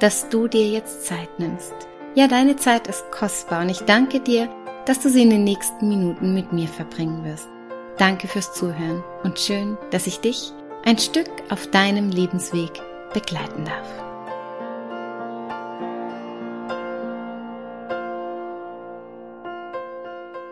dass du dir jetzt Zeit nimmst. Ja, deine Zeit ist kostbar und ich danke dir, dass du sie in den nächsten Minuten mit mir verbringen wirst. Danke fürs Zuhören und schön, dass ich dich ein Stück auf deinem Lebensweg begleiten darf.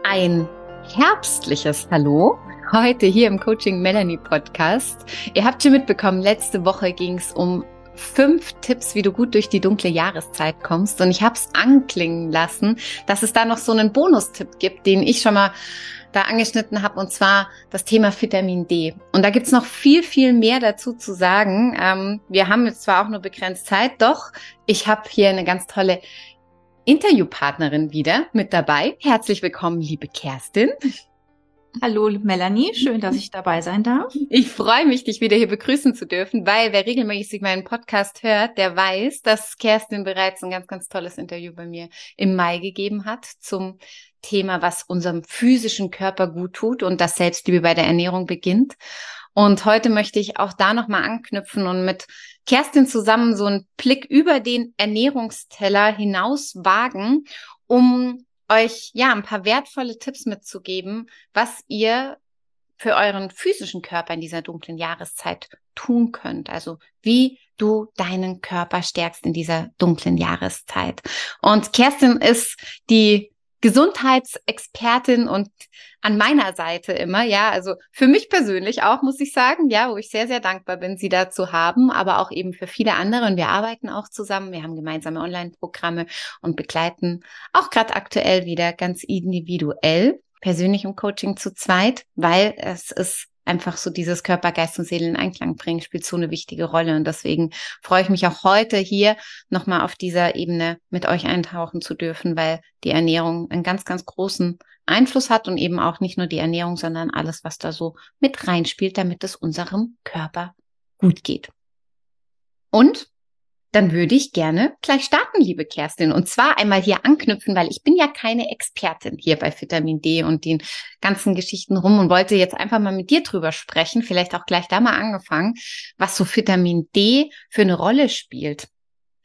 Ein herbstliches Hallo heute hier im Coaching Melanie Podcast. Ihr habt schon mitbekommen, letzte Woche ging es um fünf Tipps, wie du gut durch die dunkle Jahreszeit kommst. Und ich habe es anklingen lassen, dass es da noch so einen Bonustipp gibt, den ich schon mal da angeschnitten habe, und zwar das Thema Vitamin D. Und da gibt's noch viel, viel mehr dazu zu sagen. Ähm, wir haben jetzt zwar auch nur begrenzt Zeit, doch ich habe hier eine ganz tolle Interviewpartnerin wieder mit dabei. Herzlich willkommen, liebe Kerstin. Hallo Melanie, schön, dass ich dabei sein darf. Ich freue mich, dich wieder hier begrüßen zu dürfen, weil wer regelmäßig meinen Podcast hört, der weiß, dass Kerstin bereits ein ganz, ganz tolles Interview bei mir im Mai gegeben hat zum Thema, was unserem physischen Körper gut tut und das Selbstliebe bei der Ernährung beginnt. Und heute möchte ich auch da nochmal anknüpfen und mit Kerstin zusammen so einen Blick über den Ernährungsteller hinaus wagen, um euch ja ein paar wertvolle Tipps mitzugeben, was ihr für euren physischen Körper in dieser dunklen Jahreszeit tun könnt. Also wie du deinen Körper stärkst in dieser dunklen Jahreszeit. Und Kerstin ist die Gesundheitsexpertin und an meiner Seite immer, ja, also für mich persönlich auch, muss ich sagen, ja, wo ich sehr, sehr dankbar bin, sie da zu haben, aber auch eben für viele andere. Und wir arbeiten auch zusammen, wir haben gemeinsame Online-Programme und begleiten auch gerade aktuell wieder ganz individuell persönlich im Coaching zu zweit, weil es ist einfach so dieses Körper, Geist und Seele in Einklang bringen, spielt so eine wichtige Rolle. Und deswegen freue ich mich auch heute hier nochmal auf dieser Ebene mit euch eintauchen zu dürfen, weil die Ernährung einen ganz, ganz großen Einfluss hat und eben auch nicht nur die Ernährung, sondern alles, was da so mit reinspielt, damit es unserem Körper gut geht. Und dann würde ich gerne gleich starten, liebe Kerstin. Und zwar einmal hier anknüpfen, weil ich bin ja keine Expertin hier bei Vitamin D und den ganzen Geschichten rum und wollte jetzt einfach mal mit dir drüber sprechen, vielleicht auch gleich da mal angefangen, was so Vitamin D für eine Rolle spielt.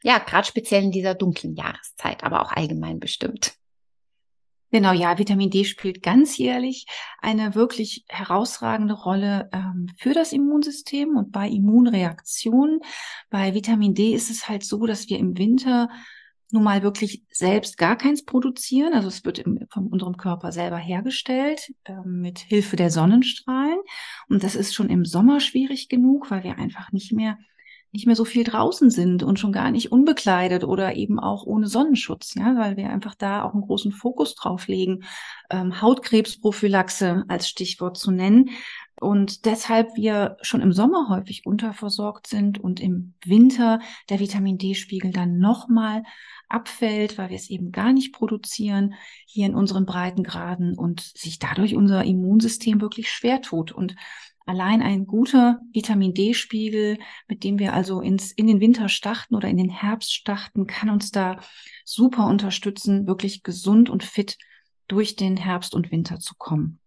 Ja, gerade speziell in dieser dunklen Jahreszeit, aber auch allgemein bestimmt. Genau, ja, Vitamin D spielt ganzjährlich eine wirklich herausragende Rolle ähm, für das Immunsystem und bei Immunreaktionen. Bei Vitamin D ist es halt so, dass wir im Winter nun mal wirklich selbst gar keins produzieren. Also es wird im, von unserem Körper selber hergestellt äh, mit Hilfe der Sonnenstrahlen. Und das ist schon im Sommer schwierig genug, weil wir einfach nicht mehr nicht mehr so viel draußen sind und schon gar nicht unbekleidet oder eben auch ohne Sonnenschutz, ja, weil wir einfach da auch einen großen Fokus drauf legen, ähm, Hautkrebsprophylaxe als Stichwort zu nennen. Und deshalb wir schon im Sommer häufig unterversorgt sind und im Winter der Vitamin D-Spiegel dann nochmal abfällt, weil wir es eben gar nicht produzieren hier in unseren Breitengraden und sich dadurch unser Immunsystem wirklich schwer tut. Und allein ein guter Vitamin D-Spiegel, mit dem wir also ins, in den Winter starten oder in den Herbst starten, kann uns da super unterstützen, wirklich gesund und fit durch den Herbst und Winter zu kommen.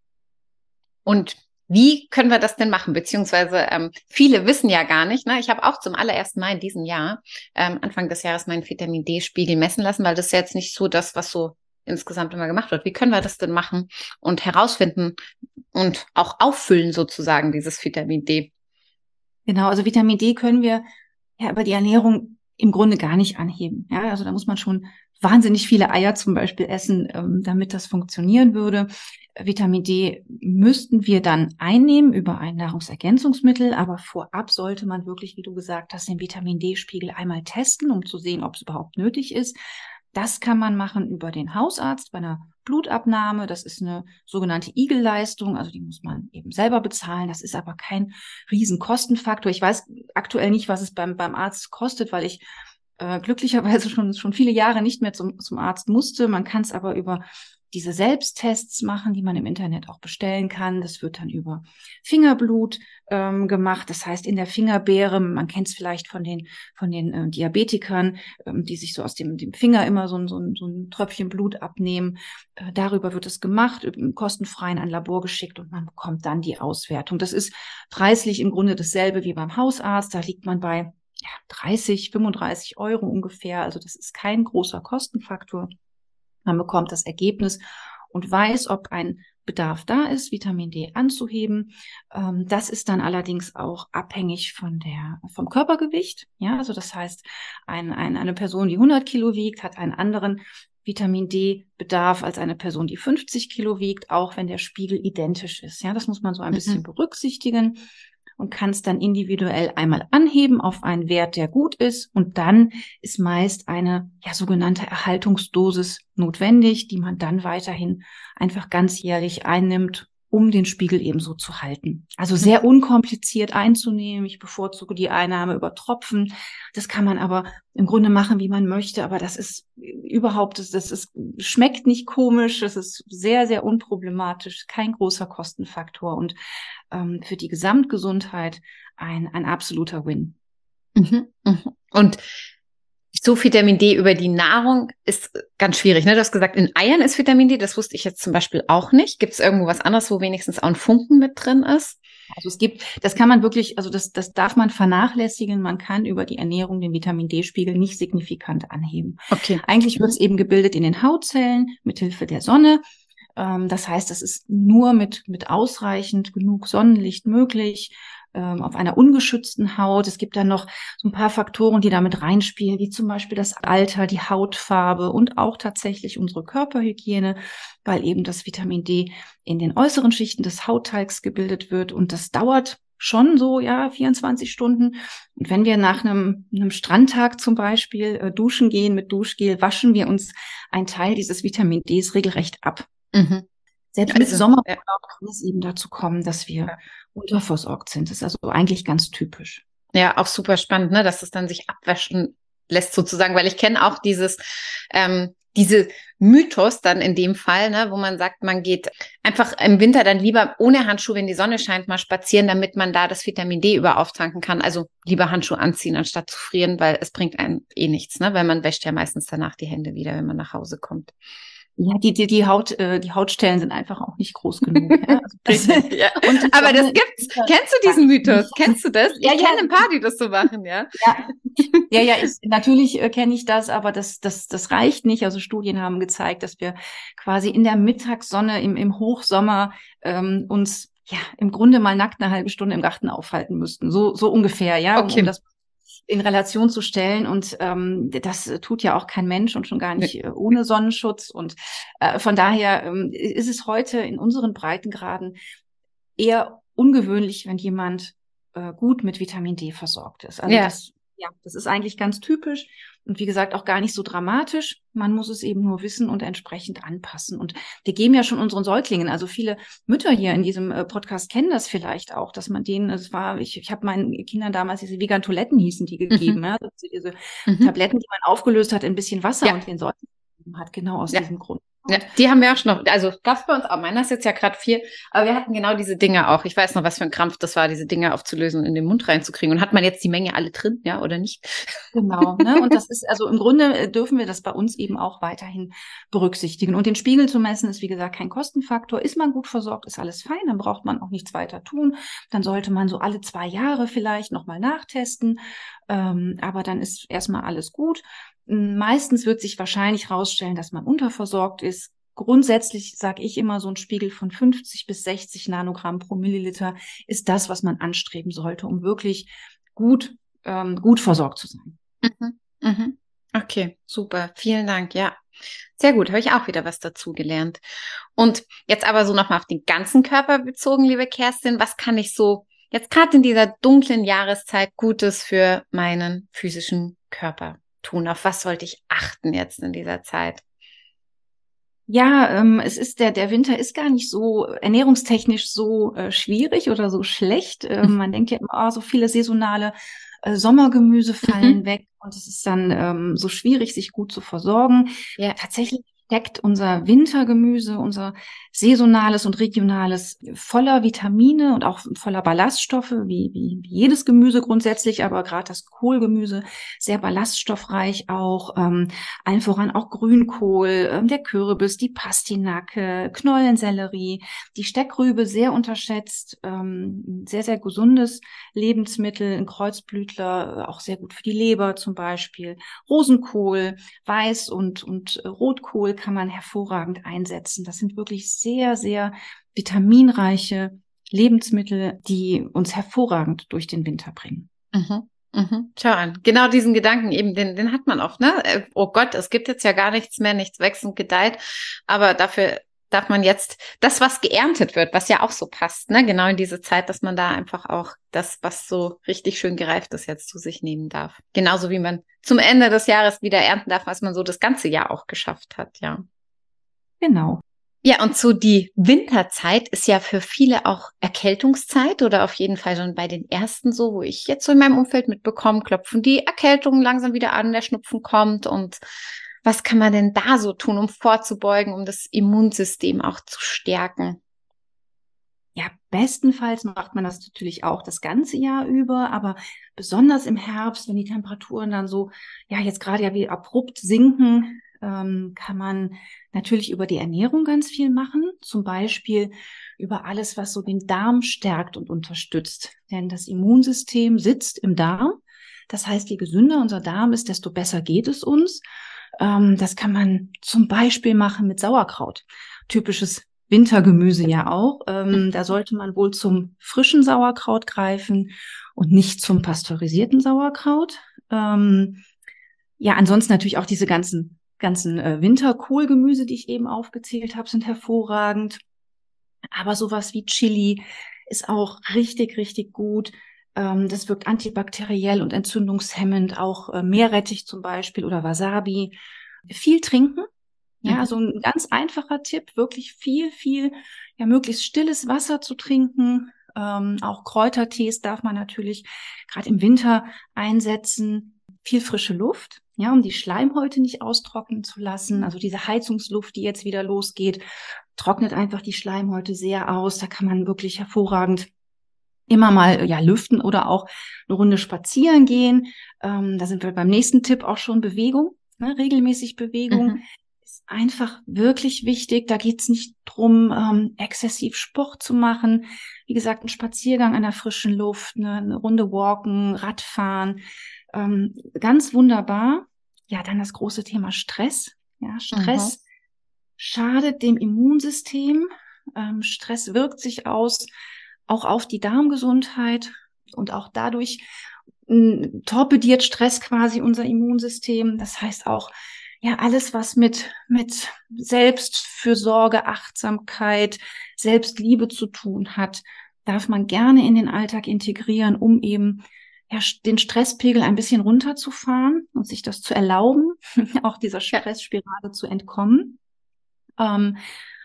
Und wie können wir das denn machen? Beziehungsweise ähm, viele wissen ja gar nicht. Ne? Ich habe auch zum allerersten Mal in diesem Jahr, ähm, Anfang des Jahres, meinen Vitamin D-Spiegel messen lassen, weil das ist ja jetzt nicht so das, was so insgesamt immer gemacht wird. Wie können wir das denn machen und herausfinden und auch auffüllen sozusagen dieses Vitamin D? Genau, also Vitamin D können wir ja über die Ernährung im Grunde gar nicht anheben. Ja, also da muss man schon wahnsinnig viele Eier zum Beispiel essen, ähm, damit das funktionieren würde. Vitamin D müssten wir dann einnehmen über ein Nahrungsergänzungsmittel, aber vorab sollte man wirklich, wie du gesagt hast, den Vitamin D-Spiegel einmal testen, um zu sehen, ob es überhaupt nötig ist. Das kann man machen über den Hausarzt bei einer Blutabnahme. Das ist eine sogenannte Igelleistung. Also die muss man eben selber bezahlen. Das ist aber kein Riesenkostenfaktor. Ich weiß aktuell nicht, was es beim, beim Arzt kostet, weil ich äh, glücklicherweise schon, schon viele Jahre nicht mehr zum, zum Arzt musste. Man kann es aber über diese Selbsttests machen, die man im Internet auch bestellen kann. Das wird dann über Fingerblut ähm, gemacht. Das heißt, in der Fingerbeere, man kennt es vielleicht von den, von den äh, Diabetikern, ähm, die sich so aus dem, dem Finger immer so, so, so ein Tröpfchen Blut abnehmen. Äh, darüber wird es gemacht, kostenfrei in ein Labor geschickt und man bekommt dann die Auswertung. Das ist preislich im Grunde dasselbe wie beim Hausarzt. Da liegt man bei ja, 30, 35 Euro ungefähr. Also das ist kein großer Kostenfaktor. Man bekommt das Ergebnis und weiß, ob ein Bedarf da ist, Vitamin D anzuheben. Ähm, das ist dann allerdings auch abhängig von der, vom Körpergewicht. Ja, also das heißt, ein, ein, eine Person, die 100 Kilo wiegt, hat einen anderen Vitamin D Bedarf als eine Person, die 50 Kilo wiegt, auch wenn der Spiegel identisch ist. Ja, das muss man so ein mhm. bisschen berücksichtigen und kann es dann individuell einmal anheben auf einen Wert, der gut ist. Und dann ist meist eine ja, sogenannte Erhaltungsdosis notwendig, die man dann weiterhin einfach ganzjährlich einnimmt, um den Spiegel ebenso zu halten. Also sehr unkompliziert einzunehmen. Ich bevorzuge die Einnahme über Tropfen. Das kann man aber im Grunde machen, wie man möchte. Aber das ist überhaupt, das, das ist, schmeckt nicht komisch. Das ist sehr, sehr unproblematisch. Kein großer Kostenfaktor und ähm, für die Gesamtgesundheit ein, ein absoluter Win. Mhm, mhm. Und so Vitamin D über die Nahrung ist ganz schwierig. Ne? Du hast gesagt, in Eiern ist Vitamin D. Das wusste ich jetzt zum Beispiel auch nicht. Gibt es irgendwo was anderes, wo wenigstens auch ein Funken mit drin ist? Also es gibt, das kann man wirklich, also das, das darf man vernachlässigen. Man kann über die Ernährung den Vitamin D-Spiegel nicht signifikant anheben. Okay. Eigentlich wird es eben gebildet in den Hautzellen mit Hilfe der Sonne. Ähm, das heißt, es ist nur mit, mit ausreichend genug Sonnenlicht möglich auf einer ungeschützten Haut. Es gibt dann noch so ein paar Faktoren, die damit reinspielen, wie zum Beispiel das Alter, die Hautfarbe und auch tatsächlich unsere Körperhygiene, weil eben das Vitamin D in den äußeren Schichten des Hautteigs gebildet wird und das dauert schon so, ja, 24 Stunden. Und wenn wir nach einem, einem Strandtag zum Beispiel äh, duschen gehen mit Duschgel, waschen wir uns einen Teil dieses Vitamin Ds regelrecht ab. Mhm. Selbst also, mit Sommerurlaub kann es eben dazu kommen, dass wir ja. unterversorgt sind. Das ist also eigentlich ganz typisch. Ja, auch super spannend, ne, dass es dann sich abwaschen lässt sozusagen, weil ich kenne auch dieses, ähm, diese Mythos dann in dem Fall, ne, wo man sagt, man geht einfach im Winter dann lieber ohne Handschuhe, wenn die Sonne scheint, mal spazieren, damit man da das Vitamin D über auftanken kann. Also lieber Handschuhe anziehen, anstatt zu frieren, weil es bringt einem eh nichts, ne, weil man wäscht ja meistens danach die Hände wieder, wenn man nach Hause kommt. Ja, die, die, die Haut, äh, die Hautstellen sind einfach auch nicht groß genug. ja. Also das, ja. Und Aber das gibt's. Kennst du diesen Mythos? Kennst du das? Ich ja, kenne ja. ein paar, die das so machen, ja. Ja, ja, ja ist, natürlich äh, kenne ich das, aber das, das, das reicht nicht. Also Studien haben gezeigt, dass wir quasi in der Mittagssonne im, im Hochsommer ähm, uns ja im Grunde mal nackt eine halbe Stunde im Garten aufhalten müssten. So, so ungefähr, ja. Okay. Um, um das in Relation zu stellen. Und ähm, das tut ja auch kein Mensch und schon gar nicht äh, ohne Sonnenschutz. Und äh, von daher ähm, ist es heute in unseren Breitengraden eher ungewöhnlich, wenn jemand äh, gut mit Vitamin D versorgt ist. Also ja. das, ja, das ist eigentlich ganz typisch. Und wie gesagt, auch gar nicht so dramatisch. Man muss es eben nur wissen und entsprechend anpassen. Und wir geben ja schon unseren Säuglingen, also viele Mütter hier in diesem äh, Podcast kennen das vielleicht auch, dass man denen, es war, ich, ich habe meinen Kindern damals diese vegan Toiletten hießen die gegeben, mhm. ja, also diese mhm. Tabletten, die man aufgelöst hat in ein bisschen Wasser ja. und den Säuglingen hat, genau aus ja. diesem Grund. Ja, die haben wir auch schon noch, also gab's bei uns auch. Meiner ist jetzt ja gerade vier, aber wir hatten genau diese Dinge auch. Ich weiß noch, was für ein Krampf das war, diese Dinge aufzulösen und in den Mund reinzukriegen. Und hat man jetzt die Menge alle drin, ja, oder nicht? Genau, ne? Und das ist, also im Grunde äh, dürfen wir das bei uns eben auch weiterhin berücksichtigen. Und den Spiegel zu messen ist, wie gesagt, kein Kostenfaktor. Ist man gut versorgt, ist alles fein, dann braucht man auch nichts weiter tun. Dann sollte man so alle zwei Jahre vielleicht nochmal nachtesten. Ähm, aber dann ist erstmal alles gut. Meistens wird sich wahrscheinlich herausstellen, dass man unterversorgt ist. Grundsätzlich sage ich immer, so ein Spiegel von 50 bis 60 Nanogramm pro Milliliter ist das, was man anstreben sollte, um wirklich gut, ähm, gut versorgt zu sein. Mhm. Mhm. Okay, super. Vielen Dank. Ja, sehr gut. Habe ich auch wieder was dazu gelernt. Und jetzt aber so nochmal auf den ganzen Körper bezogen, liebe Kerstin. Was kann ich so jetzt gerade in dieser dunklen Jahreszeit Gutes für meinen physischen Körper tun? Auf was sollte ich achten jetzt in dieser Zeit? Ja, ähm, es ist der, der Winter ist gar nicht so ernährungstechnisch so äh, schwierig oder so schlecht. Ähm, mhm. Man denkt ja immer, oh, so viele saisonale äh, Sommergemüse fallen mhm. weg und es ist dann ähm, so schwierig, sich gut zu versorgen. Ja. Tatsächlich steckt unser Wintergemüse, unser saisonales und regionales voller Vitamine und auch voller Ballaststoffe, wie, wie, wie jedes Gemüse grundsätzlich, aber gerade das Kohlgemüse sehr ballaststoffreich auch, ähm, allen voran auch Grünkohl, ähm, der Kürbis, die Pastinake, Knollensellerie, die Steckrübe sehr unterschätzt, ähm, sehr, sehr gesundes Lebensmittel, ein Kreuzblütler, auch sehr gut für die Leber zum Beispiel, Rosenkohl, Weiß- und, und Rotkohl kann man hervorragend einsetzen. Das sind wirklich sehr, sehr vitaminreiche Lebensmittel, die uns hervorragend durch den Winter bringen. Mhm. Mhm. Schau an. Genau diesen Gedanken eben, den, den hat man oft, ne? Äh, oh Gott, es gibt jetzt ja gar nichts mehr, nichts wächst und gedeiht. Aber dafür darf man jetzt das, was geerntet wird, was ja auch so passt, ne? Genau in diese Zeit, dass man da einfach auch das, was so richtig schön gereift ist, jetzt zu sich nehmen darf. Genauso wie man zum Ende des Jahres wieder ernten darf, was man so das ganze Jahr auch geschafft hat, ja. Genau. Ja, und so die Winterzeit ist ja für viele auch Erkältungszeit oder auf jeden Fall schon bei den ersten so, wo ich jetzt so in meinem Umfeld mitbekomme, klopfen die Erkältungen langsam wieder an, der Schnupfen kommt und was kann man denn da so tun, um vorzubeugen, um das Immunsystem auch zu stärken? Ja, bestenfalls macht man das natürlich auch das ganze Jahr über, aber besonders im Herbst, wenn die Temperaturen dann so, ja, jetzt gerade ja wie abrupt sinken, ähm, kann man natürlich über die Ernährung ganz viel machen. Zum Beispiel über alles, was so den Darm stärkt und unterstützt. Denn das Immunsystem sitzt im Darm. Das heißt, je gesünder unser Darm ist, desto besser geht es uns. Ähm, das kann man zum Beispiel machen mit Sauerkraut. Typisches Wintergemüse ja auch. Ähm, da sollte man wohl zum frischen Sauerkraut greifen und nicht zum pasteurisierten Sauerkraut. Ähm, ja, ansonsten natürlich auch diese ganzen ganzen äh, Winterkohlgemüse, die ich eben aufgezählt habe, sind hervorragend. Aber sowas wie Chili ist auch richtig, richtig gut. Ähm, das wirkt antibakteriell und entzündungshemmend. Auch äh, Meerrettich zum Beispiel oder Wasabi. Viel trinken. Ja, also ein ganz einfacher Tipp, wirklich viel, viel, ja, möglichst stilles Wasser zu trinken. Ähm, auch Kräutertees darf man natürlich gerade im Winter einsetzen. Viel frische Luft ja, um die Schleimhäute nicht austrocknen zu lassen. Also diese Heizungsluft, die jetzt wieder losgeht, trocknet einfach die Schleimhäute sehr aus. Da kann man wirklich hervorragend immer mal ja lüften oder auch eine Runde spazieren gehen. Ähm, da sind wir beim nächsten Tipp auch schon Bewegung, ne? regelmäßig Bewegung. Mhm. Ist einfach wirklich wichtig. Da geht's nicht drum, ähm, exzessiv Sport zu machen. Wie gesagt, ein Spaziergang an der frischen Luft, eine, eine Runde walken, Radfahren ähm, ganz wunderbar. Ja, dann das große Thema Stress. Ja, Stress mhm. schadet dem Immunsystem. Ähm, Stress wirkt sich aus, auch auf die Darmgesundheit und auch dadurch äh, torpediert Stress quasi unser Immunsystem. Das heißt auch, ja, alles, was mit, mit Selbstfürsorge, Achtsamkeit, Selbstliebe zu tun hat, darf man gerne in den Alltag integrieren, um eben ja, den Stresspegel ein bisschen runterzufahren und sich das zu erlauben, auch dieser Stressspirale zu entkommen. Ähm,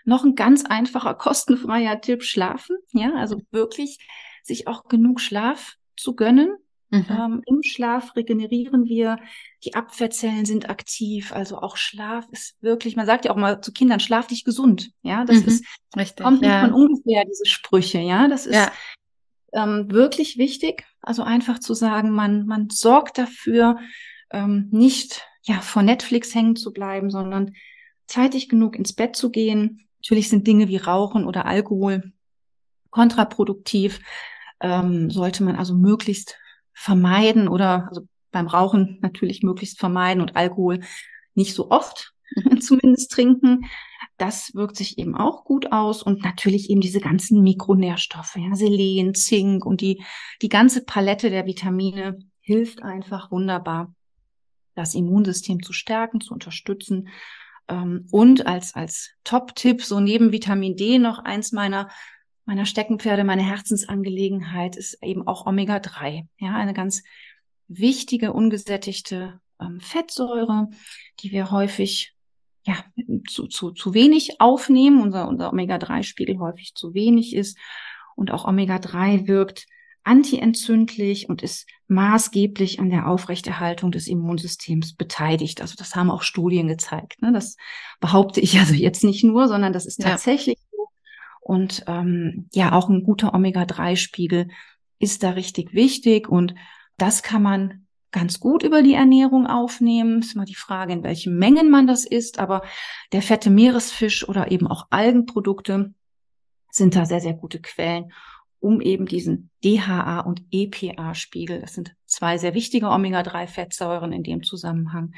noch ein ganz einfacher, kostenfreier Tipp, schlafen. Ja, also wirklich sich auch genug Schlaf zu gönnen. Mhm. Ähm, Im Schlaf regenerieren wir, die Abwehrzellen sind aktiv, also auch Schlaf ist wirklich, man sagt ja auch mal zu Kindern, schlaf dich gesund. Ja, das mhm. ist, Richtig, kommt nicht ja. von ungefähr, diese Sprüche, ja, das ist ja ähm, wirklich wichtig. Also einfach zu sagen, man, man sorgt dafür, ähm, nicht ja vor Netflix hängen zu bleiben, sondern zeitig genug ins Bett zu gehen. Natürlich sind Dinge wie Rauchen oder Alkohol kontraproduktiv. Ähm, sollte man also möglichst vermeiden oder also beim Rauchen natürlich möglichst vermeiden und Alkohol nicht so oft zumindest trinken. Das wirkt sich eben auch gut aus und natürlich eben diese ganzen Mikronährstoffe, ja, Selen, Zink und die, die ganze Palette der Vitamine hilft einfach wunderbar, das Immunsystem zu stärken, zu unterstützen. Ähm, und als, als Top-Tipp, so neben Vitamin D noch eins meiner, meiner Steckenpferde, meine Herzensangelegenheit ist eben auch Omega-3. Ja, eine ganz wichtige, ungesättigte ähm, Fettsäure, die wir häufig ja, zu, zu, zu wenig aufnehmen, unser, unser Omega-3-Spiegel häufig zu wenig ist. Und auch Omega-3 wirkt antientzündlich und ist maßgeblich an der Aufrechterhaltung des Immunsystems beteiligt. Also das haben auch Studien gezeigt. Ne? Das behaupte ich also jetzt nicht nur, sondern das ist tatsächlich ja. so. Und ähm, ja, auch ein guter Omega-3-Spiegel ist da richtig wichtig und das kann man ganz gut über die Ernährung aufnehmen. Ist mal die Frage, in welchen Mengen man das isst, aber der fette Meeresfisch oder eben auch Algenprodukte sind da sehr, sehr gute Quellen um eben diesen DHA und EPA-Spiegel, das sind zwei sehr wichtige Omega-3-Fettsäuren in dem Zusammenhang,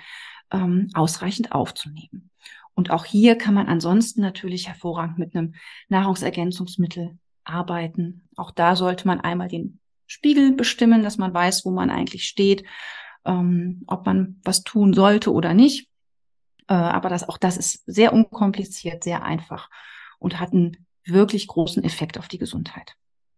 ähm, ausreichend aufzunehmen. Und auch hier kann man ansonsten natürlich hervorragend mit einem Nahrungsergänzungsmittel arbeiten. Auch da sollte man einmal den Spiegel bestimmen, dass man weiß, wo man eigentlich steht, ähm, ob man was tun sollte oder nicht. Äh, aber das, auch das ist sehr unkompliziert, sehr einfach und hat einen wirklich großen Effekt auf die Gesundheit.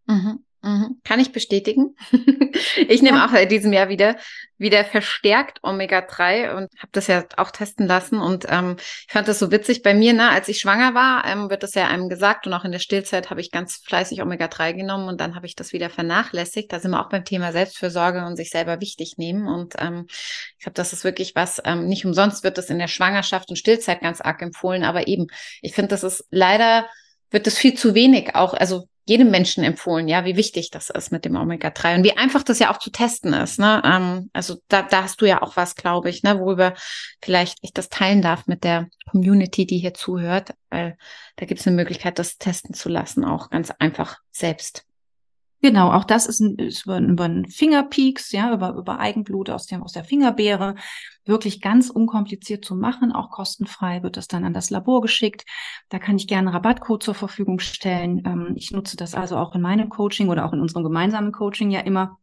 Mhm. Mhm. Kann ich bestätigen. ich nehme ja. auch in diesem Jahr wieder wieder verstärkt Omega-3 und habe das ja auch testen lassen. Und ähm, ich fand das so witzig bei mir, ne, als ich schwanger war, ähm, wird das ja einem gesagt und auch in der Stillzeit habe ich ganz fleißig Omega-3 genommen und dann habe ich das wieder vernachlässigt. Da sind wir auch beim Thema Selbstfürsorge und sich selber wichtig nehmen. Und ähm, ich glaube, das ist wirklich was, ähm, nicht umsonst wird das in der Schwangerschaft und Stillzeit ganz arg empfohlen, aber eben, ich finde, das ist leider wird es viel zu wenig auch, also jedem Menschen empfohlen, ja, wie wichtig das ist mit dem Omega-3 und wie einfach das ja auch zu testen ist. Ne? Ähm, also da, da hast du ja auch was, glaube ich, ne, worüber vielleicht ich das teilen darf mit der Community, die hier zuhört, weil da gibt es eine Möglichkeit, das testen zu lassen, auch ganz einfach selbst. Genau, auch das ist, ein, ist über, über einen Fingerpeaks, ja, über, über Eigenblut aus, dem, aus der Fingerbeere, wirklich ganz unkompliziert zu machen, auch kostenfrei wird das dann an das Labor geschickt. Da kann ich gerne Rabattcode zur Verfügung stellen. Ähm, ich nutze das also auch in meinem Coaching oder auch in unserem gemeinsamen Coaching ja immer,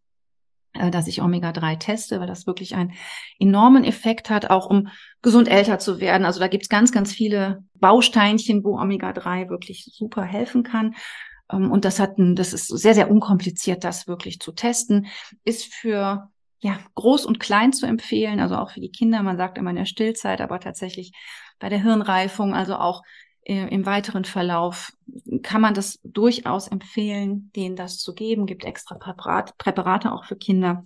äh, dass ich Omega-3 teste, weil das wirklich einen enormen Effekt hat, auch um gesund älter zu werden. Also da gibt's ganz, ganz viele Bausteinchen, wo Omega-3 wirklich super helfen kann. Ähm, und das hat ein, das ist sehr, sehr unkompliziert, das wirklich zu testen. Ist für ja, groß und klein zu empfehlen, also auch für die Kinder. Man sagt immer in der Stillzeit, aber tatsächlich bei der Hirnreifung, also auch äh, im weiteren Verlauf kann man das durchaus empfehlen, denen das zu geben. Gibt extra Präparat, Präparate auch für Kinder.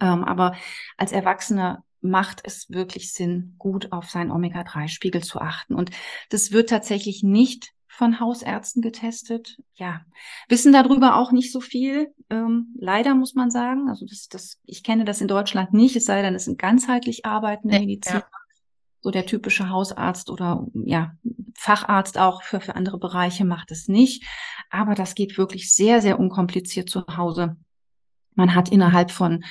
Ähm, aber als Erwachsener macht es wirklich Sinn, gut auf seinen Omega-3-Spiegel zu achten. Und das wird tatsächlich nicht von Hausärzten getestet. Ja, wissen darüber auch nicht so viel. Ähm, leider muss man sagen. Also das, das, ich kenne das in Deutschland nicht, es sei denn, es sind ganzheitlich arbeitende Mediziner. Ja. So der typische Hausarzt oder ja, Facharzt auch für, für andere Bereiche macht es nicht. Aber das geht wirklich sehr, sehr unkompliziert zu Hause. Man hat innerhalb von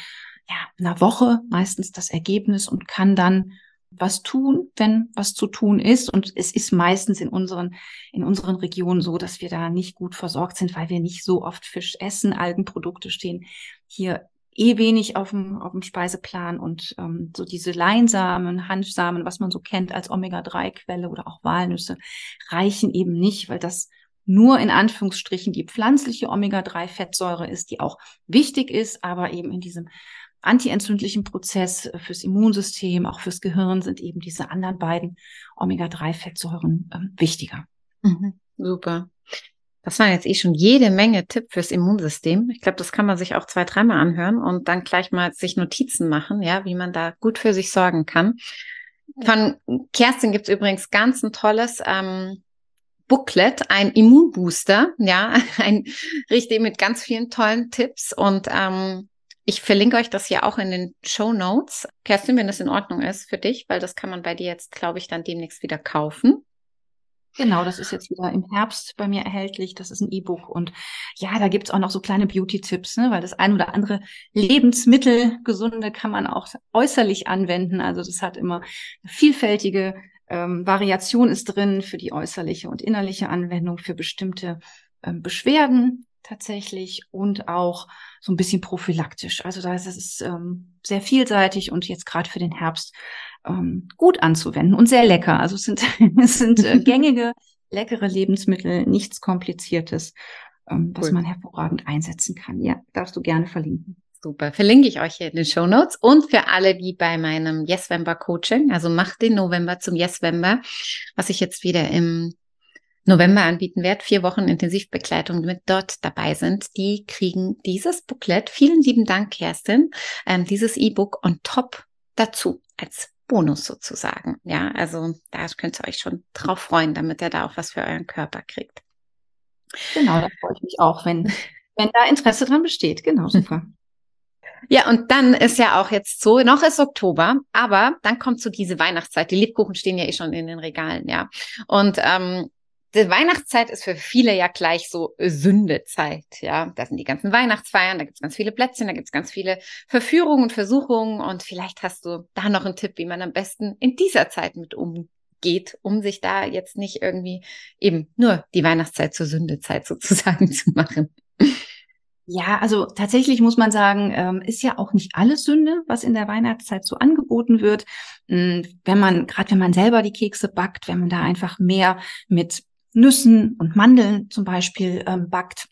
ja, einer Woche meistens das Ergebnis und kann dann was tun, wenn was zu tun ist. Und es ist meistens in unseren, in unseren Regionen so, dass wir da nicht gut versorgt sind, weil wir nicht so oft Fisch essen. Algenprodukte stehen hier eh wenig auf dem, auf dem Speiseplan und ähm, so diese Leinsamen, Hanfsamen, was man so kennt als Omega-3-Quelle oder auch Walnüsse, reichen eben nicht, weil das nur in Anführungsstrichen die pflanzliche Omega-3-Fettsäure ist, die auch wichtig ist, aber eben in diesem antientzündlichen Prozess äh, fürs Immunsystem, auch fürs Gehirn sind eben diese anderen beiden Omega-3-Fettsäuren äh, wichtiger. Mhm, super. Das waren jetzt eh schon jede Menge Tipp fürs Immunsystem. Ich glaube, das kann man sich auch zwei, dreimal anhören und dann gleich mal sich Notizen machen, ja, wie man da gut für sich sorgen kann. Von Kerstin gibt's übrigens ganz ein tolles ähm, Booklet, ein Immunbooster, ja, ein richtig mit ganz vielen tollen Tipps und ähm, ich verlinke euch das ja auch in den Show Notes. Kerstin, wenn das in Ordnung ist für dich, weil das kann man bei dir jetzt, glaube ich, dann demnächst wieder kaufen. Genau, das ist jetzt wieder im Herbst bei mir erhältlich. Das ist ein E-Book. Und ja, da gibt's auch noch so kleine Beauty-Tipps, ne? weil das ein oder andere Lebensmittel, gesunde, kann man auch äußerlich anwenden. Also das hat immer vielfältige ähm, Variation ist drin für die äußerliche und innerliche Anwendung für bestimmte ähm, Beschwerden tatsächlich und auch so ein bisschen prophylaktisch. Also da ist es ähm, sehr vielseitig und jetzt gerade für den Herbst ähm, gut anzuwenden und sehr lecker. Also es sind, es sind äh, gängige, leckere Lebensmittel, nichts Kompliziertes, ähm, was cool. man hervorragend einsetzen kann. Ja, darfst du gerne verlinken. Super. Verlinke ich euch hier in den Show Notes und für alle, die bei meinem Yesvember Coaching, also macht den November zum Yesvember, was ich jetzt wieder im November anbieten werde, vier Wochen Intensivbegleitung mit dort dabei sind, die kriegen dieses Booklet. Vielen lieben Dank, Kerstin. Ähm, dieses E-Book on top dazu als Bonus sozusagen. Ja, also da könnt ihr euch schon drauf freuen, damit ihr da auch was für euren Körper kriegt. Genau, da freue ich mich auch, wenn, wenn da Interesse dran besteht. Genau, super. Ja, und dann ist ja auch jetzt so, noch ist Oktober, aber dann kommt so diese Weihnachtszeit. Die Lebkuchen stehen ja eh schon in den Regalen, ja. Und ähm, die Weihnachtszeit ist für viele ja gleich so Sündezeit, ja. Da sind die ganzen Weihnachtsfeiern, da gibt's ganz viele Plätzchen, da gibt's ganz viele Verführungen und Versuchungen und vielleicht hast du da noch einen Tipp, wie man am besten in dieser Zeit mit umgeht, um sich da jetzt nicht irgendwie eben nur die Weihnachtszeit zur Sündezeit sozusagen zu machen. Ja, also tatsächlich muss man sagen, ähm, ist ja auch nicht alles Sünde, was in der Weihnachtszeit so angeboten wird. Hm, wenn man, gerade wenn man selber die Kekse backt, wenn man da einfach mehr mit Nüssen und Mandeln zum Beispiel ähm, backt.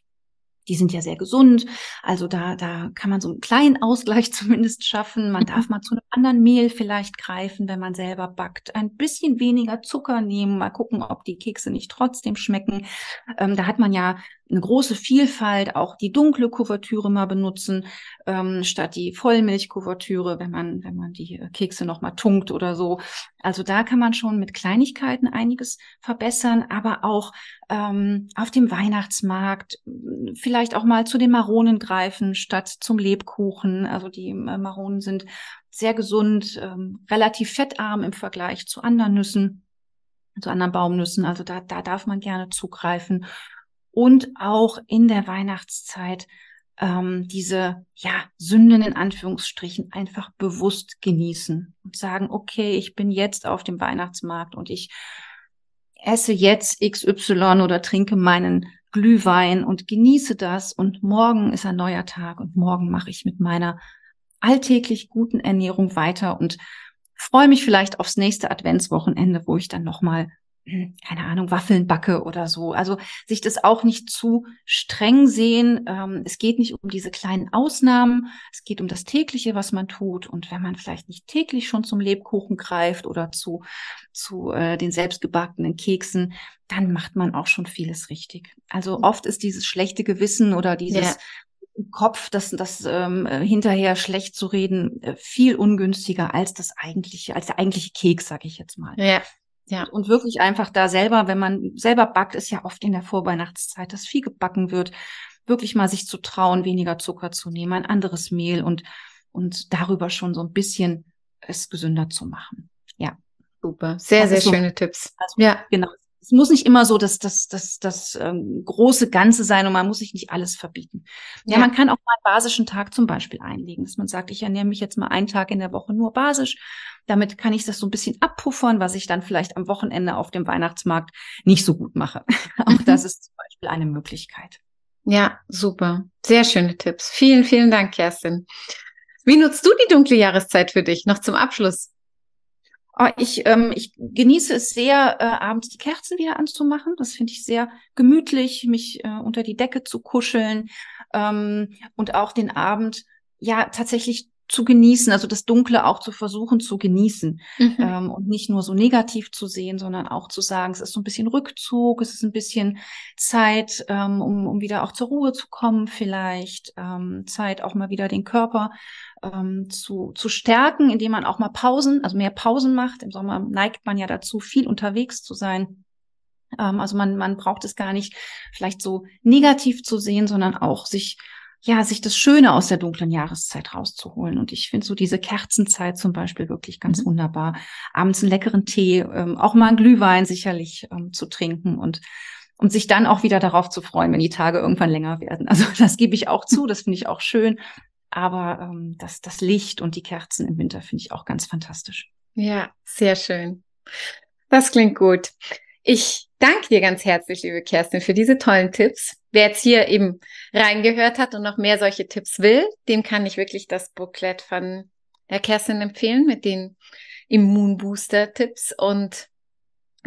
Die sind ja sehr gesund. Also da, da kann man so einen kleinen Ausgleich zumindest schaffen. Man darf mal zu einem anderen Mehl vielleicht greifen, wenn man selber backt. Ein bisschen weniger Zucker nehmen. Mal gucken, ob die Kekse nicht trotzdem schmecken. Ähm, da hat man ja eine große Vielfalt, auch die dunkle Kuvertüre mal benutzen, ähm, statt die Vollmilchkuvertüre, wenn man, wenn man die äh, Kekse noch mal tunkt oder so. Also da kann man schon mit Kleinigkeiten einiges verbessern, aber auch ähm, auf dem Weihnachtsmarkt hm, vielleicht auch mal zu den Maronen greifen, statt zum Lebkuchen. Also die äh, Maronen sind sehr gesund, ähm, relativ fettarm im Vergleich zu anderen Nüssen zu anderen Baumnüssen. Also da, da darf man gerne zugreifen und auch in der Weihnachtszeit ähm, diese ja Sünden in Anführungsstrichen einfach bewusst genießen und sagen, okay, ich bin jetzt auf dem Weihnachtsmarkt und ich esse jetzt XY oder trinke meinen Glühwein und genieße das und morgen ist ein neuer Tag und morgen mache ich mit meiner alltäglich guten Ernährung weiter und freue mich vielleicht aufs nächste Adventswochenende, wo ich dann nochmal keine Ahnung, Waffeln backe oder so. Also sich das auch nicht zu streng sehen. Ähm, es geht nicht um diese kleinen Ausnahmen. Es geht um das tägliche, was man tut. Und wenn man vielleicht nicht täglich schon zum Lebkuchen greift oder zu, zu äh, den selbstgebackenen Keksen, dann macht man auch schon vieles richtig. Also mhm. oft ist dieses schlechte Gewissen oder dieses ja. Kopf, das, das ähm, hinterher schlecht zu reden, äh, viel ungünstiger als das eigentliche, als der eigentliche Keks, sag ich jetzt mal. Ja. Ja. Und wirklich einfach da selber, wenn man selber backt, ist ja oft in der Vorweihnachtszeit, dass viel gebacken wird, wirklich mal sich zu trauen, weniger Zucker zu nehmen, ein anderes Mehl und, und darüber schon so ein bisschen es gesünder zu machen. Ja. Super. Sehr, sehr so, schöne Tipps. Also, ja. Genau es muss nicht immer so das, das, das, das ähm, große Ganze sein und man muss sich nicht alles verbieten. Ja, ja, man kann auch mal einen basischen Tag zum Beispiel einlegen, dass man sagt, ich ernähre mich jetzt mal einen Tag in der Woche nur basisch. Damit kann ich das so ein bisschen abpuffern, was ich dann vielleicht am Wochenende auf dem Weihnachtsmarkt nicht so gut mache. auch das mhm. ist zum Beispiel eine Möglichkeit. Ja, super. Sehr schöne Tipps. Vielen, vielen Dank, Kerstin. Wie nutzt du die dunkle Jahreszeit für dich? Noch zum Abschluss. Oh, ich, ähm, ich genieße es sehr, äh, abends die Kerzen wieder anzumachen. Das finde ich sehr gemütlich, mich äh, unter die Decke zu kuscheln ähm, und auch den Abend ja tatsächlich zu genießen, also das Dunkle auch zu versuchen zu genießen mhm. ähm, und nicht nur so negativ zu sehen, sondern auch zu sagen, es ist so ein bisschen Rückzug, es ist ein bisschen Zeit, ähm, um, um wieder auch zur Ruhe zu kommen, vielleicht ähm, Zeit auch mal wieder den Körper ähm, zu, zu stärken, indem man auch mal Pausen, also mehr Pausen macht. Im Sommer neigt man ja dazu, viel unterwegs zu sein. Ähm, also man, man braucht es gar nicht vielleicht so negativ zu sehen, sondern auch sich ja, sich das Schöne aus der dunklen Jahreszeit rauszuholen. Und ich finde so diese Kerzenzeit zum Beispiel wirklich ganz mhm. wunderbar. Abends einen leckeren Tee, ähm, auch mal einen Glühwein sicherlich ähm, zu trinken und und sich dann auch wieder darauf zu freuen, wenn die Tage irgendwann länger werden. Also das gebe ich auch zu, das finde ich auch schön. Aber ähm, das, das Licht und die Kerzen im Winter finde ich auch ganz fantastisch. Ja, sehr schön. Das klingt gut. Ich danke dir ganz herzlich, liebe Kerstin, für diese tollen Tipps. Wer jetzt hier eben reingehört hat und noch mehr solche Tipps will, dem kann ich wirklich das Booklet von der Kerstin empfehlen mit den Immunbooster-Tipps. Und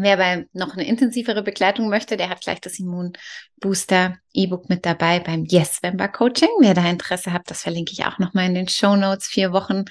Wer bei noch eine intensivere Begleitung möchte, der hat gleich das Immunbooster E-Book mit dabei beim Yes Vember Coaching. Wer da Interesse hat, das verlinke ich auch nochmal in den Show Notes. Vier Wochen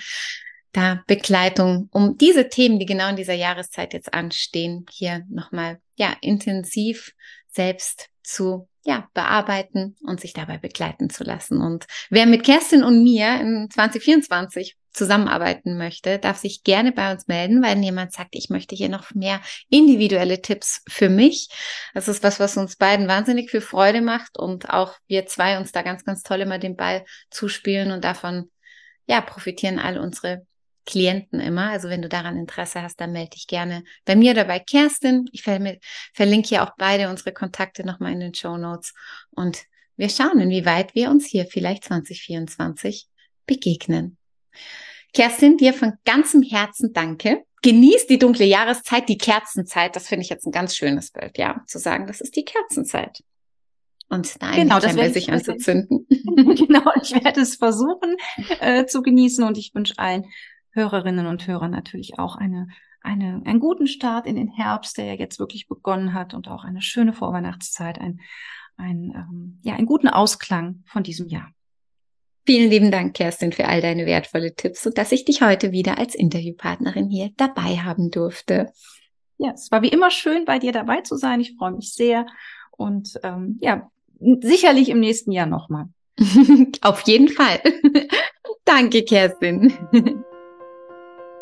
da Begleitung, um diese Themen, die genau in dieser Jahreszeit jetzt anstehen, hier nochmal, ja, intensiv selbst zu ja, bearbeiten und sich dabei begleiten zu lassen. Und wer mit Kerstin und mir in 2024 zusammenarbeiten möchte, darf sich gerne bei uns melden, weil jemand sagt, ich möchte hier noch mehr individuelle Tipps für mich. Das ist was, was uns beiden wahnsinnig viel Freude macht und auch wir zwei uns da ganz, ganz toll immer den Ball zuspielen und davon, ja, profitieren all unsere Klienten immer. Also wenn du daran Interesse hast, dann melde dich gerne bei mir oder bei Kerstin. Ich verlinke hier auch beide unsere Kontakte nochmal in den Show Notes. Und wir schauen, inwieweit wir uns hier vielleicht 2024 begegnen. Kerstin, dir von ganzem Herzen danke. Genieß die dunkle Jahreszeit, die Kerzenzeit. Das finde ich jetzt ein ganz schönes Bild, ja, zu sagen, das ist die Kerzenzeit. Und da genau, das werde sich anzuzünden. genau, ich werde es versuchen äh, zu genießen und ich wünsche allen Hörerinnen und Hörern natürlich auch eine, eine, einen guten Start in den Herbst, der ja jetzt wirklich begonnen hat und auch eine schöne Vorweihnachtszeit, ein, ein, ähm, ja, einen guten Ausklang von diesem Jahr. Vielen lieben Dank, Kerstin, für all deine wertvolle Tipps und dass ich dich heute wieder als Interviewpartnerin hier dabei haben durfte. Ja, es war wie immer schön, bei dir dabei zu sein. Ich freue mich sehr und ähm, ja, sicherlich im nächsten Jahr nochmal. Auf jeden Fall. Danke, Kerstin.